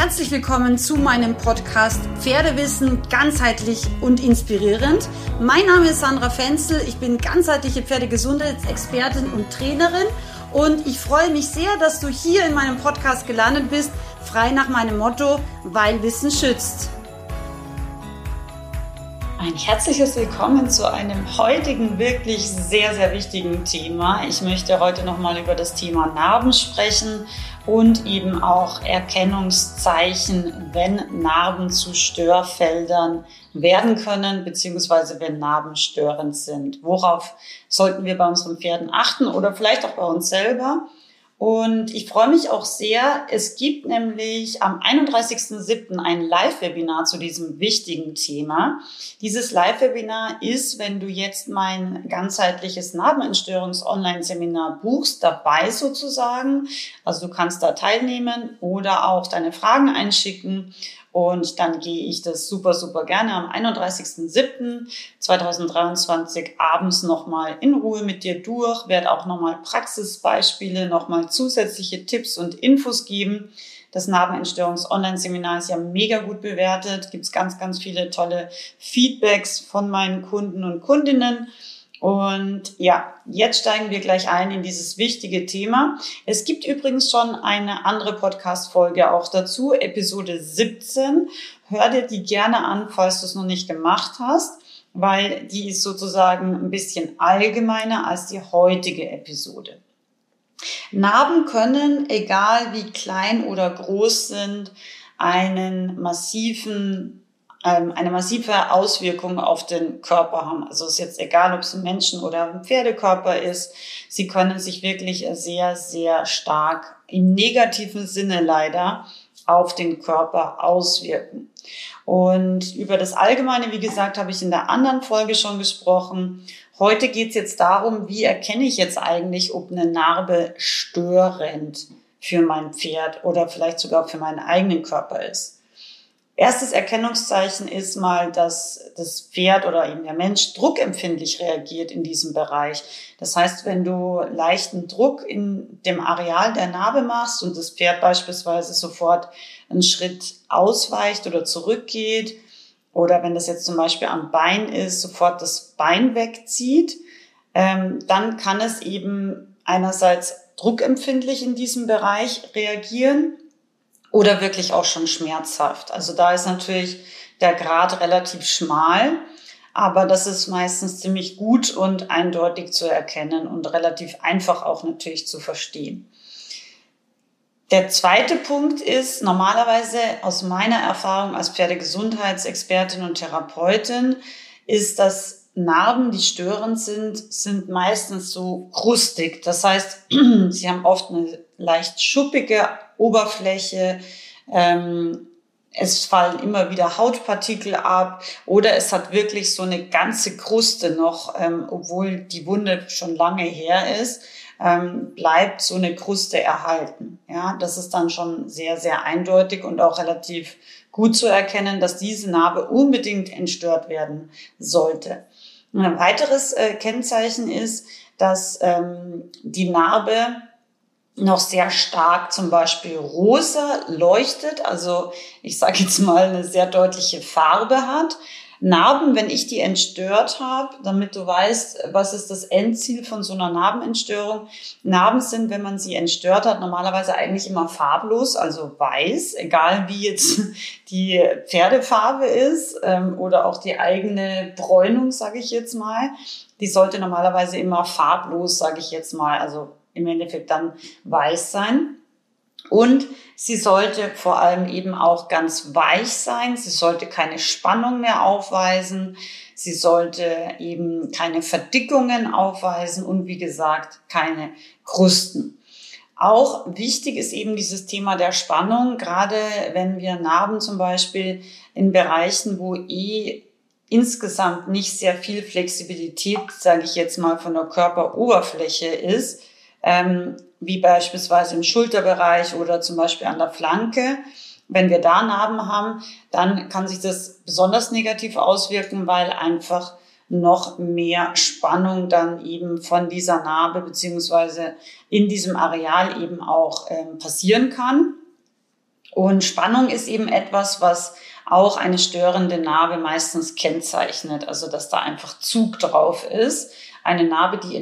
Herzlich willkommen zu meinem Podcast Pferdewissen ganzheitlich und inspirierend. Mein Name ist Sandra Fenzel, ich bin ganzheitliche Pferdegesundheitsexpertin und Trainerin und ich freue mich sehr, dass du hier in meinem Podcast gelandet bist, frei nach meinem Motto, weil Wissen schützt. Ein herzliches Willkommen zu einem heutigen wirklich sehr, sehr wichtigen Thema. Ich möchte heute nochmal über das Thema Narben sprechen und eben auch Erkennungszeichen, wenn Narben zu Störfeldern werden können, beziehungsweise wenn Narben störend sind. Worauf sollten wir bei unseren Pferden achten oder vielleicht auch bei uns selber? Und ich freue mich auch sehr. Es gibt nämlich am 31.07. ein Live-Webinar zu diesem wichtigen Thema. Dieses Live-Webinar ist, wenn du jetzt mein ganzheitliches Narbenentstörungs-Online-Seminar buchst, dabei sozusagen. Also du kannst da teilnehmen oder auch deine Fragen einschicken. Und dann gehe ich das super, super gerne am 31.07.2023 abends nochmal in Ruhe mit dir durch, werde auch nochmal Praxisbeispiele, nochmal zusätzliche Tipps und Infos geben. Das Narbenentstörungs-Online-Seminar ist ja mega gut bewertet, gibt es ganz, ganz viele tolle Feedbacks von meinen Kunden und Kundinnen. Und ja, jetzt steigen wir gleich ein in dieses wichtige Thema. Es gibt übrigens schon eine andere Podcast-Folge auch dazu, Episode 17. Hör dir die gerne an, falls du es noch nicht gemacht hast, weil die ist sozusagen ein bisschen allgemeiner als die heutige Episode. Narben können, egal wie klein oder groß sind, einen massiven eine massive Auswirkung auf den Körper haben. Also es ist jetzt egal, ob es ein Menschen- oder ein Pferdekörper ist. Sie können sich wirklich sehr, sehr stark im negativen Sinne leider auf den Körper auswirken. Und über das Allgemeine, wie gesagt, habe ich in der anderen Folge schon gesprochen. Heute geht es jetzt darum, wie erkenne ich jetzt eigentlich, ob eine Narbe störend für mein Pferd oder vielleicht sogar für meinen eigenen Körper ist. Erstes Erkennungszeichen ist mal, dass das Pferd oder eben der Mensch druckempfindlich reagiert in diesem Bereich. Das heißt, wenn du leichten Druck in dem Areal der Narbe machst und das Pferd beispielsweise sofort einen Schritt ausweicht oder zurückgeht, oder wenn das jetzt zum Beispiel am Bein ist, sofort das Bein wegzieht, ähm, dann kann es eben einerseits druckempfindlich in diesem Bereich reagieren oder wirklich auch schon schmerzhaft. Also da ist natürlich der Grad relativ schmal, aber das ist meistens ziemlich gut und eindeutig zu erkennen und relativ einfach auch natürlich zu verstehen. Der zweite Punkt ist normalerweise aus meiner Erfahrung als Pferdegesundheitsexpertin und Therapeutin, ist, dass Narben, die störend sind, sind meistens so krustig. Das heißt, sie haben oft eine leicht schuppige Oberfläche. Ähm, es fallen immer wieder Hautpartikel ab oder es hat wirklich so eine ganze Kruste noch, ähm, obwohl die Wunde schon lange her ist, ähm, bleibt so eine Kruste erhalten. Ja, das ist dann schon sehr, sehr eindeutig und auch relativ gut zu erkennen, dass diese Narbe unbedingt entstört werden sollte. ein weiteres äh, Kennzeichen ist, dass ähm, die Narbe noch sehr stark zum Beispiel rosa leuchtet, also ich sage jetzt mal eine sehr deutliche Farbe hat. Narben, wenn ich die entstört habe, damit du weißt, was ist das Endziel von so einer Narbenentstörung. Narben sind, wenn man sie entstört hat, normalerweise eigentlich immer farblos, also weiß, egal wie jetzt die Pferdefarbe ist ähm, oder auch die eigene Bräunung, sage ich jetzt mal. Die sollte normalerweise immer farblos, sage ich jetzt mal, also im Endeffekt dann weiß sein. Und sie sollte vor allem eben auch ganz weich sein. Sie sollte keine Spannung mehr aufweisen. Sie sollte eben keine Verdickungen aufweisen und wie gesagt keine Krusten. Auch wichtig ist eben dieses Thema der Spannung, gerade wenn wir Narben zum Beispiel in Bereichen, wo eh insgesamt nicht sehr viel Flexibilität, sage ich jetzt mal, von der Körperoberfläche ist, ähm, wie beispielsweise im Schulterbereich oder zum Beispiel an der Flanke. Wenn wir da Narben haben, dann kann sich das besonders negativ auswirken, weil einfach noch mehr Spannung dann eben von dieser Narbe beziehungsweise in diesem Areal eben auch ähm, passieren kann. Und Spannung ist eben etwas, was auch eine störende Narbe meistens kennzeichnet, also dass da einfach Zug drauf ist. Eine Narbe, die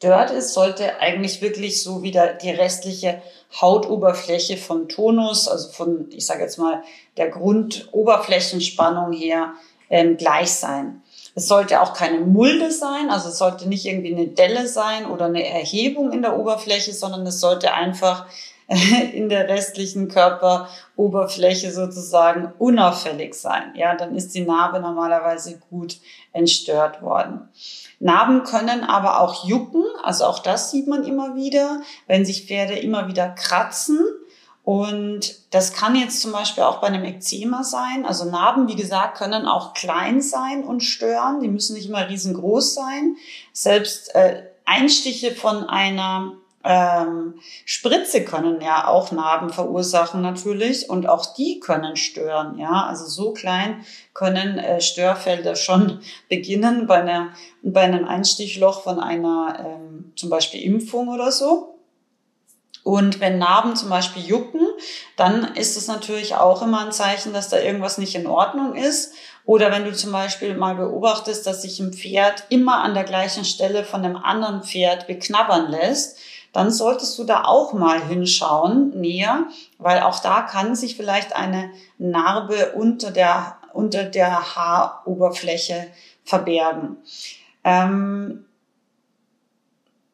entstört ist, sollte eigentlich wirklich so wieder die restliche Hautoberfläche vom Tonus, also von, ich sage jetzt mal, der Grundoberflächenspannung her ähm, gleich sein. Es sollte auch keine Mulde sein, also es sollte nicht irgendwie eine Delle sein oder eine Erhebung in der Oberfläche, sondern es sollte einfach in der restlichen Körperoberfläche sozusagen unauffällig sein. Ja, dann ist die Narbe normalerweise gut entstört worden. Narben können aber auch jucken, also auch das sieht man immer wieder, wenn sich Pferde immer wieder kratzen. Und das kann jetzt zum Beispiel auch bei einem Ekzema sein. Also Narben, wie gesagt, können auch klein sein und stören. Die müssen nicht immer riesengroß sein. Selbst äh, Einstiche von einer ähm, Spritze können ja auch Narben verursachen natürlich und auch die können stören. Ja, also so klein können äh, Störfelder schon beginnen bei, einer, bei einem Einstichloch von einer ähm, zum Beispiel Impfung oder so. Und wenn Narben zum Beispiel jucken, dann ist es natürlich auch immer ein Zeichen, dass da irgendwas nicht in Ordnung ist. Oder wenn du zum Beispiel mal beobachtest, dass sich ein Pferd immer an der gleichen Stelle von einem anderen Pferd beknabbern lässt, dann solltest du da auch mal hinschauen näher, weil auch da kann sich vielleicht eine Narbe unter der, unter der Haaroberfläche verbergen. Ähm,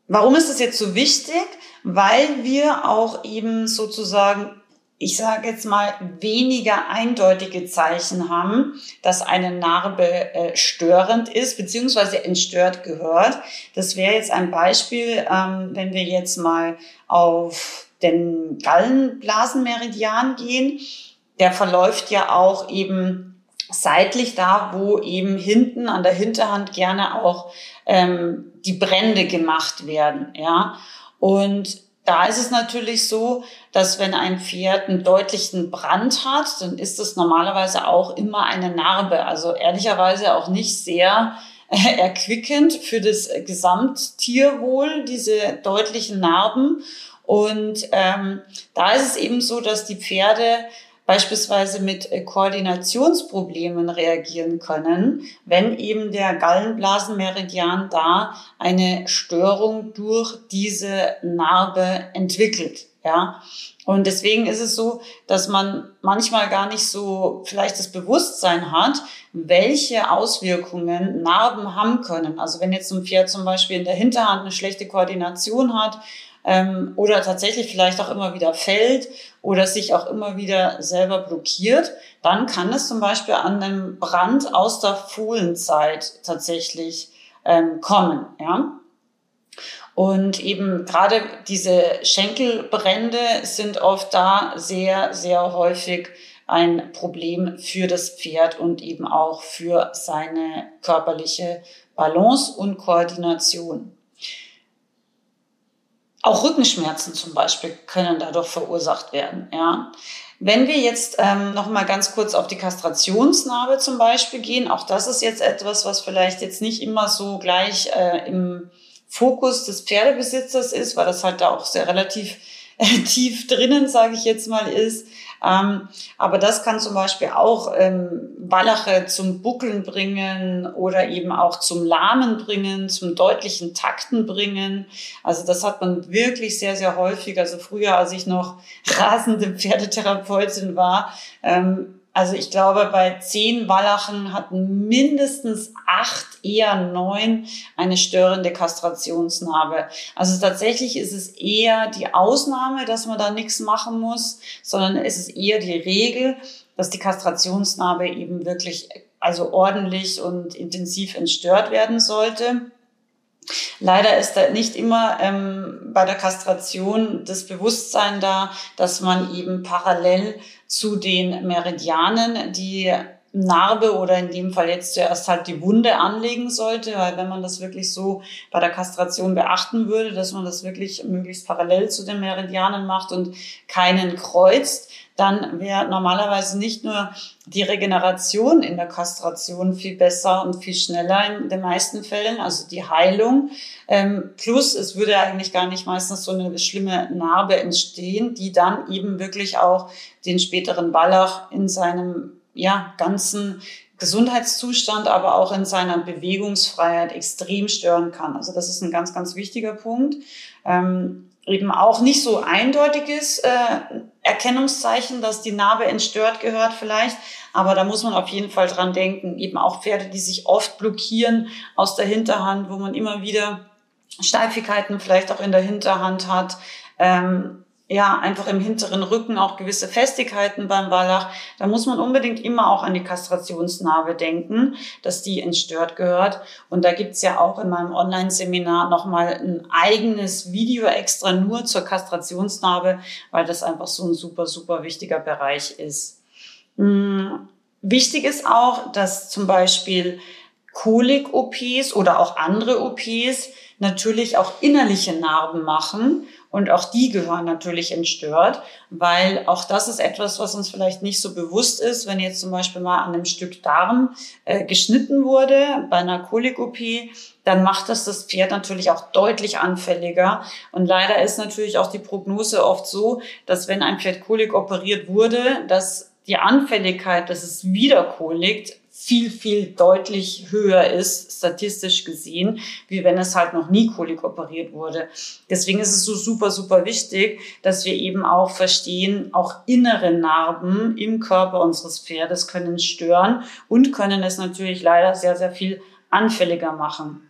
warum ist es jetzt so wichtig? Weil wir auch eben sozusagen ich sage jetzt mal, weniger eindeutige Zeichen haben, dass eine Narbe äh, störend ist, beziehungsweise entstört gehört. Das wäre jetzt ein Beispiel, ähm, wenn wir jetzt mal auf den Gallenblasenmeridian gehen. Der verläuft ja auch eben seitlich da, wo eben hinten an der Hinterhand gerne auch ähm, die Brände gemacht werden. Ja, und da ist es natürlich so, dass wenn ein Pferd einen deutlichen Brand hat, dann ist das normalerweise auch immer eine Narbe. Also ehrlicherweise auch nicht sehr äh, erquickend für das Gesamttierwohl, diese deutlichen Narben. Und ähm, da ist es eben so, dass die Pferde beispielsweise mit äh, Koordinationsproblemen reagieren können, wenn eben der Gallenblasenmeridian da eine Störung durch diese Narbe entwickelt. Ja, und deswegen ist es so, dass man manchmal gar nicht so vielleicht das Bewusstsein hat, welche Auswirkungen Narben haben können. Also wenn jetzt ein Pferd zum Beispiel in der Hinterhand eine schlechte Koordination hat, ähm, oder tatsächlich vielleicht auch immer wieder fällt oder sich auch immer wieder selber blockiert, dann kann es zum Beispiel an einem Brand aus der Fohlenzeit tatsächlich ähm, kommen. Ja? Und eben gerade diese Schenkelbrände sind oft da sehr, sehr häufig ein Problem für das Pferd und eben auch für seine körperliche Balance und Koordination. Auch Rückenschmerzen zum Beispiel können dadurch verursacht werden. Ja. Wenn wir jetzt ähm, noch mal ganz kurz auf die Kastrationsnarbe zum Beispiel gehen, auch das ist jetzt etwas, was vielleicht jetzt nicht immer so gleich äh, im Fokus des Pferdebesitzers ist, weil das halt da auch sehr relativ tief drinnen, sage ich jetzt mal, ist. Ähm, aber das kann zum Beispiel auch ähm, Wallache zum Buckeln bringen oder eben auch zum Lahmen bringen, zum deutlichen Takten bringen. Also das hat man wirklich sehr, sehr häufig. Also früher, als ich noch rasende Pferdetherapeutin war, ähm, also ich glaube, bei zehn Wallachen hatten mindestens acht, eher neun eine störende Kastrationsnarbe. Also tatsächlich ist es eher die Ausnahme, dass man da nichts machen muss, sondern es ist eher die Regel, dass die Kastrationsnarbe eben wirklich also ordentlich und intensiv entstört werden sollte. Leider ist da nicht immer ähm, bei der Kastration das Bewusstsein da, dass man eben parallel zu den Meridianen die Narbe oder in dem Fall jetzt zuerst halt die Wunde anlegen sollte, weil wenn man das wirklich so bei der Kastration beachten würde, dass man das wirklich möglichst parallel zu den Meridianen macht und keinen kreuzt, dann wäre normalerweise nicht nur die Regeneration in der Kastration viel besser und viel schneller in den meisten Fällen, also die Heilung. Ähm, plus es würde eigentlich gar nicht meistens so eine schlimme Narbe entstehen, die dann eben wirklich auch den späteren Wallach in seinem ja, ganzen Gesundheitszustand, aber auch in seiner Bewegungsfreiheit extrem stören kann. Also das ist ein ganz, ganz wichtiger Punkt. Ähm, eben auch nicht so eindeutiges äh, Erkennungszeichen, dass die Narbe entstört gehört vielleicht. Aber da muss man auf jeden Fall dran denken. Eben auch Pferde, die sich oft blockieren aus der Hinterhand, wo man immer wieder Steifigkeiten vielleicht auch in der Hinterhand hat. Ähm, ja, einfach im hinteren Rücken auch gewisse Festigkeiten beim Wallach. Da muss man unbedingt immer auch an die Kastrationsnarbe denken, dass die entstört gehört. Und da gibt's ja auch in meinem Online-Seminar nochmal ein eigenes Video extra nur zur Kastrationsnarbe, weil das einfach so ein super, super wichtiger Bereich ist. Hm. Wichtig ist auch, dass zum Beispiel Kolik-OPs oder auch andere OPs natürlich auch innerliche Narben machen und auch die gehören natürlich entstört, weil auch das ist etwas, was uns vielleicht nicht so bewusst ist, wenn jetzt zum Beispiel mal an einem Stück Darm äh, geschnitten wurde bei einer Kolik-OP, dann macht das das Pferd natürlich auch deutlich anfälliger. Und leider ist natürlich auch die Prognose oft so, dass wenn ein Pferd Kolik operiert wurde, dass die Anfälligkeit, dass es wieder Kolik viel, viel deutlich höher ist, statistisch gesehen, wie wenn es halt noch nie Kolik operiert wurde. Deswegen ist es so super, super wichtig, dass wir eben auch verstehen, auch innere Narben im Körper unseres Pferdes können stören und können es natürlich leider sehr, sehr viel anfälliger machen.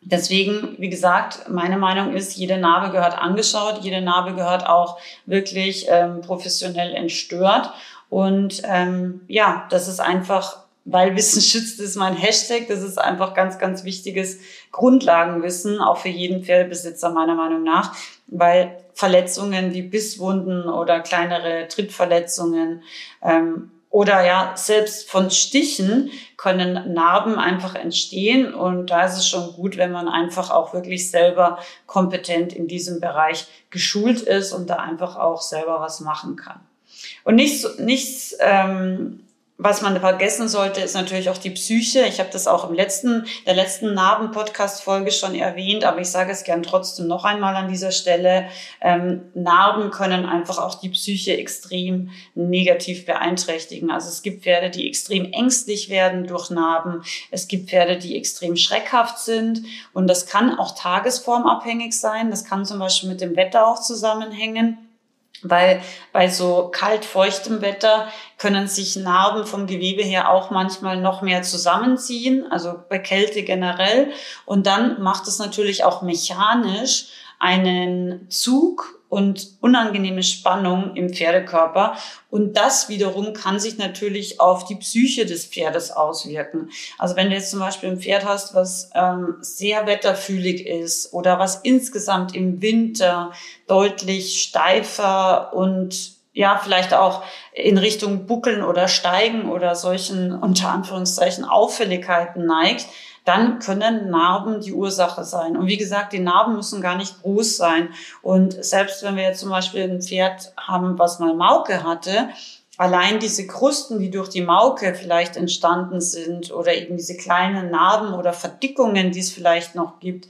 Deswegen, wie gesagt, meine Meinung ist, jede Narbe gehört angeschaut, jede Narbe gehört auch wirklich ähm, professionell entstört. Und ähm, ja, das ist einfach weil Wissen schützt ist mein Hashtag. Das ist einfach ganz, ganz wichtiges Grundlagenwissen, auch für jeden Pferdebesitzer meiner Meinung nach, weil Verletzungen wie Bisswunden oder kleinere Trittverletzungen ähm, oder ja, selbst von Stichen können Narben einfach entstehen. Und da ist es schon gut, wenn man einfach auch wirklich selber kompetent in diesem Bereich geschult ist und da einfach auch selber was machen kann. Und nichts, nichts ähm, was man vergessen sollte, ist natürlich auch die Psyche. Ich habe das auch im letzten, der letzten Narben-Podcast-Folge schon erwähnt, aber ich sage es gern trotzdem noch einmal an dieser Stelle. Ähm, Narben können einfach auch die Psyche extrem negativ beeinträchtigen. Also es gibt Pferde, die extrem ängstlich werden durch Narben. Es gibt Pferde, die extrem schreckhaft sind. Und das kann auch tagesformabhängig sein. Das kann zum Beispiel mit dem Wetter auch zusammenhängen. Weil bei so kalt feuchtem Wetter können sich Narben vom Gewebe her auch manchmal noch mehr zusammenziehen, also bei Kälte generell. Und dann macht es natürlich auch mechanisch einen Zug und unangenehme Spannung im Pferdekörper. Und das wiederum kann sich natürlich auf die Psyche des Pferdes auswirken. Also wenn du jetzt zum Beispiel ein Pferd hast, was ähm, sehr wetterfühlig ist oder was insgesamt im Winter deutlich steifer und ja, vielleicht auch in Richtung Buckeln oder Steigen oder solchen unter Anführungszeichen Auffälligkeiten neigt, dann können Narben die Ursache sein. Und wie gesagt, die Narben müssen gar nicht groß sein. Und selbst wenn wir jetzt zum Beispiel ein Pferd haben, was mal Mauke hatte, allein diese Krusten, die durch die Mauke vielleicht entstanden sind oder eben diese kleinen Narben oder Verdickungen, die es vielleicht noch gibt,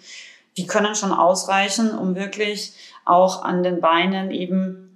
die können schon ausreichen, um wirklich auch an den Beinen eben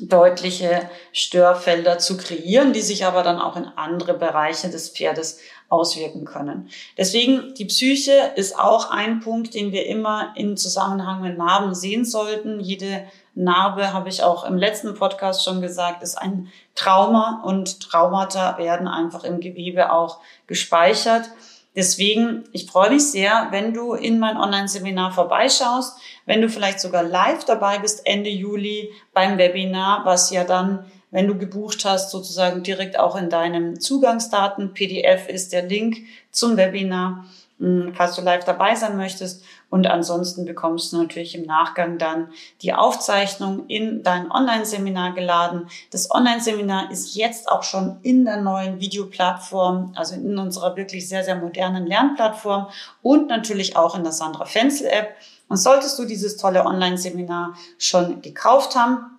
deutliche Störfelder zu kreieren, die sich aber dann auch in andere Bereiche des Pferdes auswirken können. Deswegen, die Psyche ist auch ein Punkt, den wir immer im Zusammenhang mit Narben sehen sollten. Jede Narbe, habe ich auch im letzten Podcast schon gesagt, ist ein Trauma und Traumata werden einfach im Gewebe auch gespeichert. Deswegen, ich freue mich sehr, wenn du in mein Online-Seminar vorbeischaust, wenn du vielleicht sogar live dabei bist Ende Juli beim Webinar, was ja dann, wenn du gebucht hast, sozusagen direkt auch in deinem Zugangsdaten PDF ist der Link zum Webinar, hm, falls du live dabei sein möchtest. Und ansonsten bekommst du natürlich im Nachgang dann die Aufzeichnung in dein Online-Seminar geladen. Das Online-Seminar ist jetzt auch schon in der neuen Videoplattform, also in unserer wirklich sehr, sehr modernen Lernplattform und natürlich auch in der Sandra Fenzel App. Und solltest du dieses tolle Online-Seminar schon gekauft haben,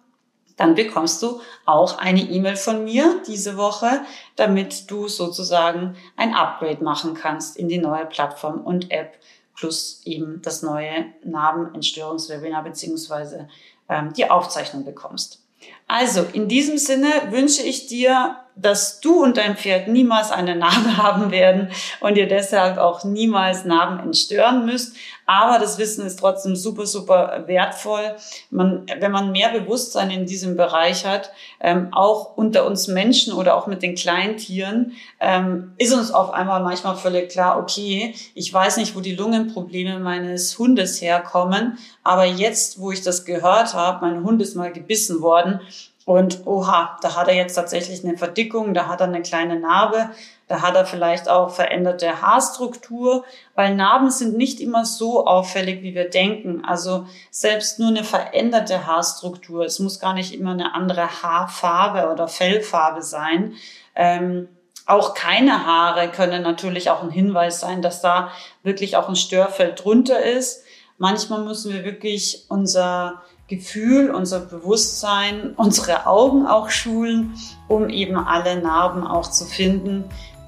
dann bekommst du auch eine E-Mail von mir diese Woche, damit du sozusagen ein Upgrade machen kannst in die neue Plattform und App plus eben das neue Narbenentstörungswebinar beziehungsweise ähm, die Aufzeichnung bekommst. Also in diesem Sinne wünsche ich dir dass du und dein Pferd niemals eine Narbe haben werden und ihr deshalb auch niemals Narben entstören müsst. Aber das Wissen ist trotzdem super, super wertvoll. Man, wenn man mehr Bewusstsein in diesem Bereich hat, ähm, auch unter uns Menschen oder auch mit den Kleintieren, ähm, ist uns auf einmal manchmal völlig klar, okay, ich weiß nicht, wo die Lungenprobleme meines Hundes herkommen, aber jetzt, wo ich das gehört habe, mein Hund ist mal gebissen worden, und oha, da hat er jetzt tatsächlich eine Verdickung, da hat er eine kleine Narbe, da hat er vielleicht auch veränderte Haarstruktur, weil Narben sind nicht immer so auffällig, wie wir denken. Also selbst nur eine veränderte Haarstruktur, es muss gar nicht immer eine andere Haarfarbe oder Fellfarbe sein. Ähm, auch keine Haare können natürlich auch ein Hinweis sein, dass da wirklich auch ein Störfeld drunter ist. Manchmal müssen wir wirklich unser Gefühl, unser Bewusstsein, unsere Augen auch schulen, um eben alle Narben auch zu finden,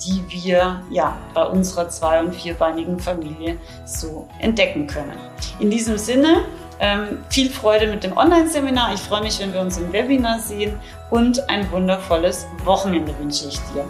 die wir ja bei unserer zwei- und vierbeinigen Familie so entdecken können. In diesem Sinne, ähm, viel Freude mit dem Online-Seminar. Ich freue mich, wenn wir uns im Webinar sehen und ein wundervolles Wochenende wünsche ich dir.